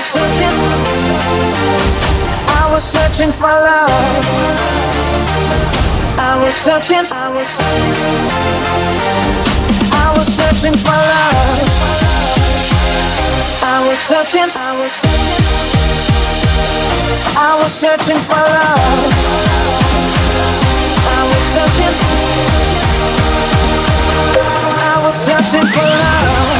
was searching, I was searching for love. I was searching, I was searching, I was searching for love. I was searching, I was searching, I was searching for love. I was searching, I was searching for love.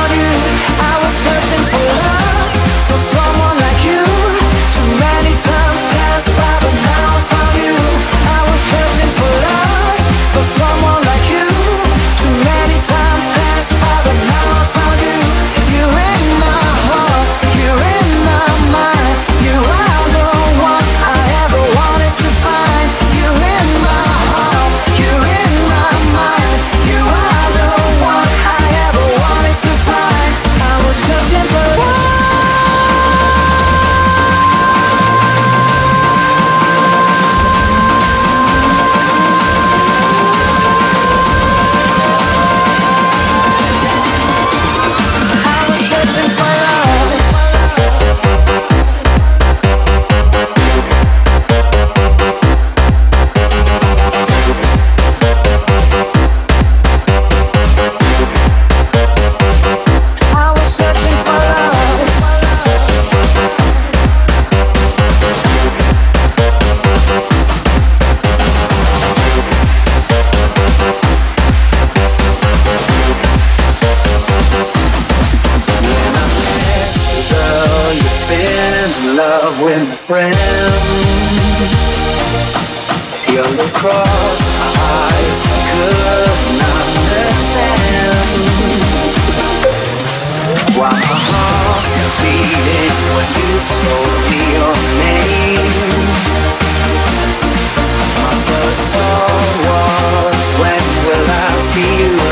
feel those cross eyes could not understand Why my heart's beating when you told me your name My first thought was when will I see you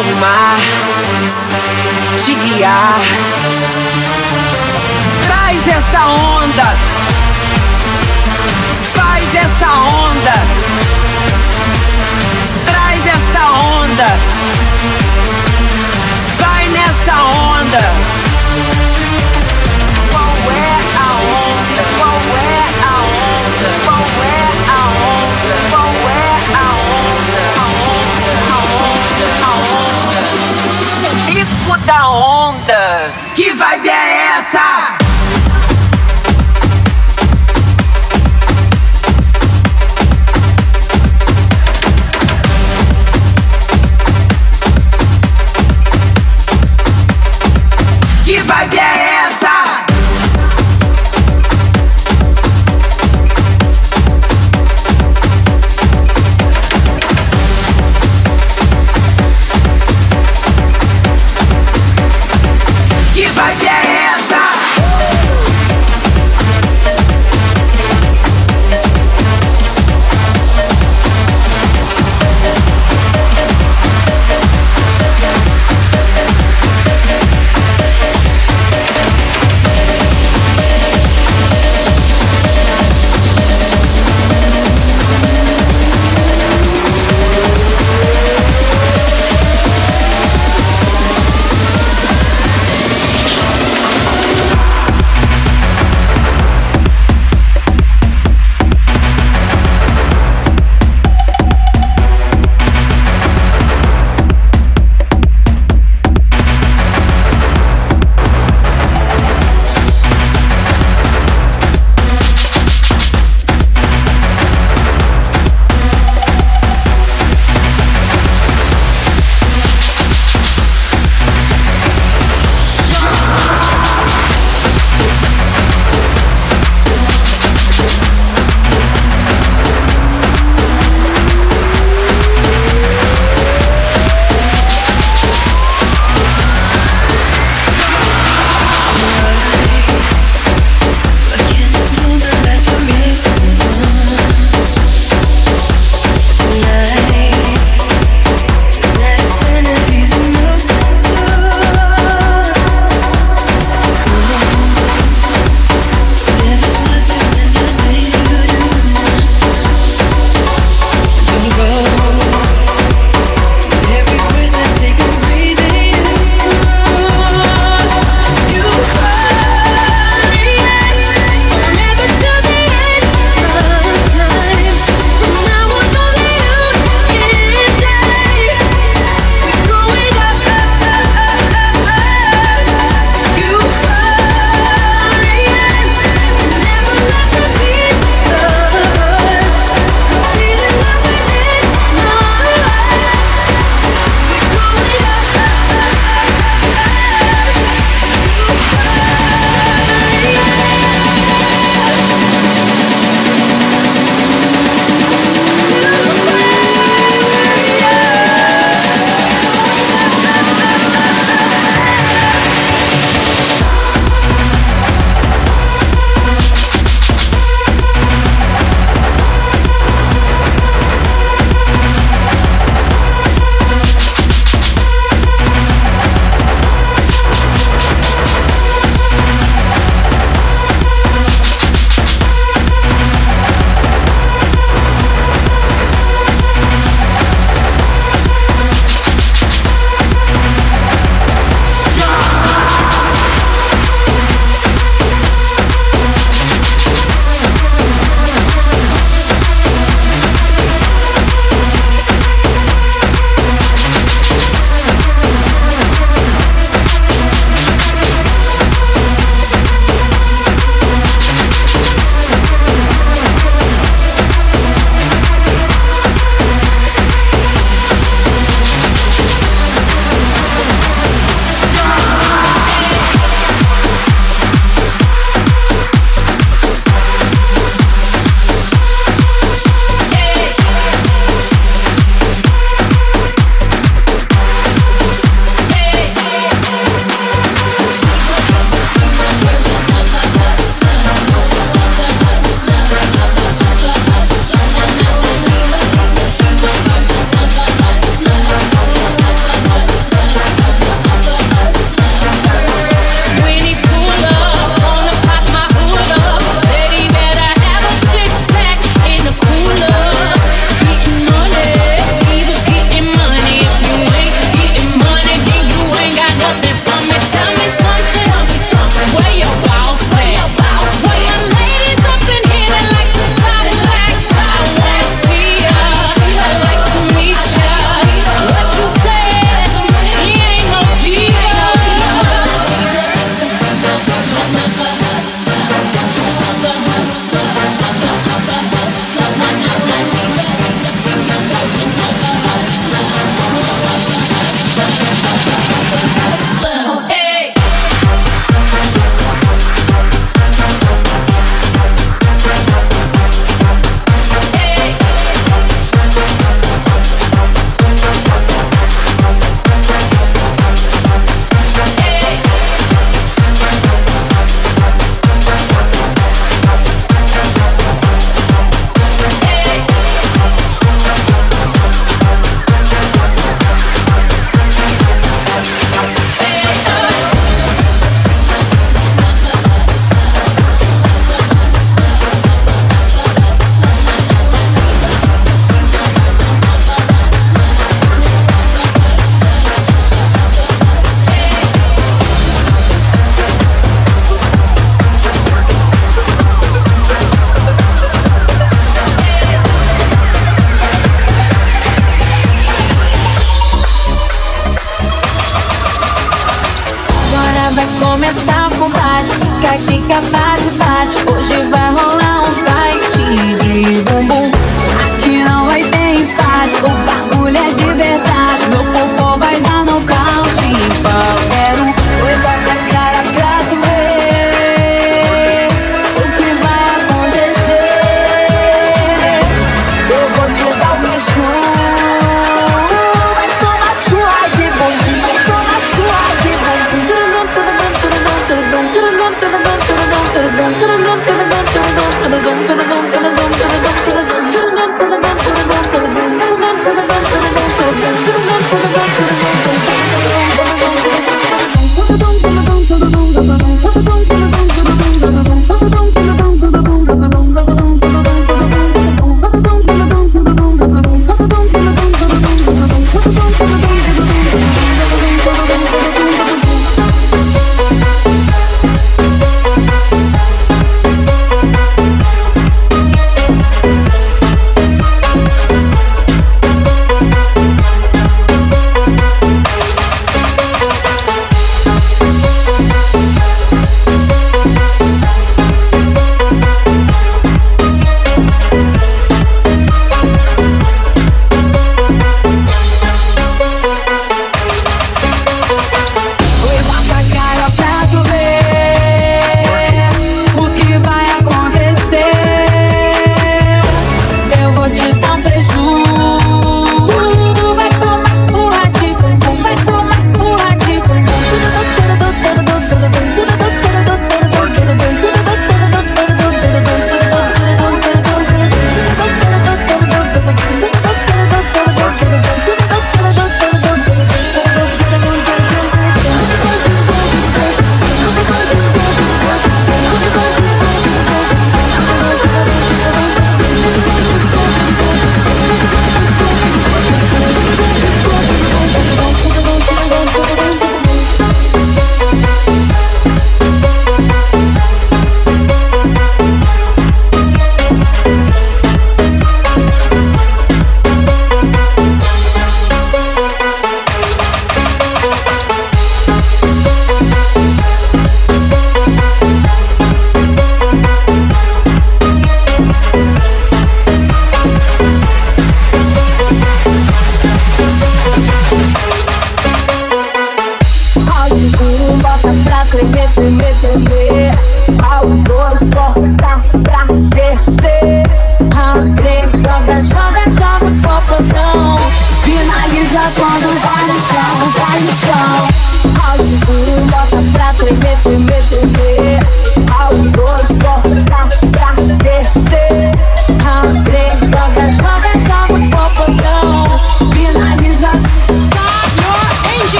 Transformar, te guiar. Traz essa onda, vibe é essa?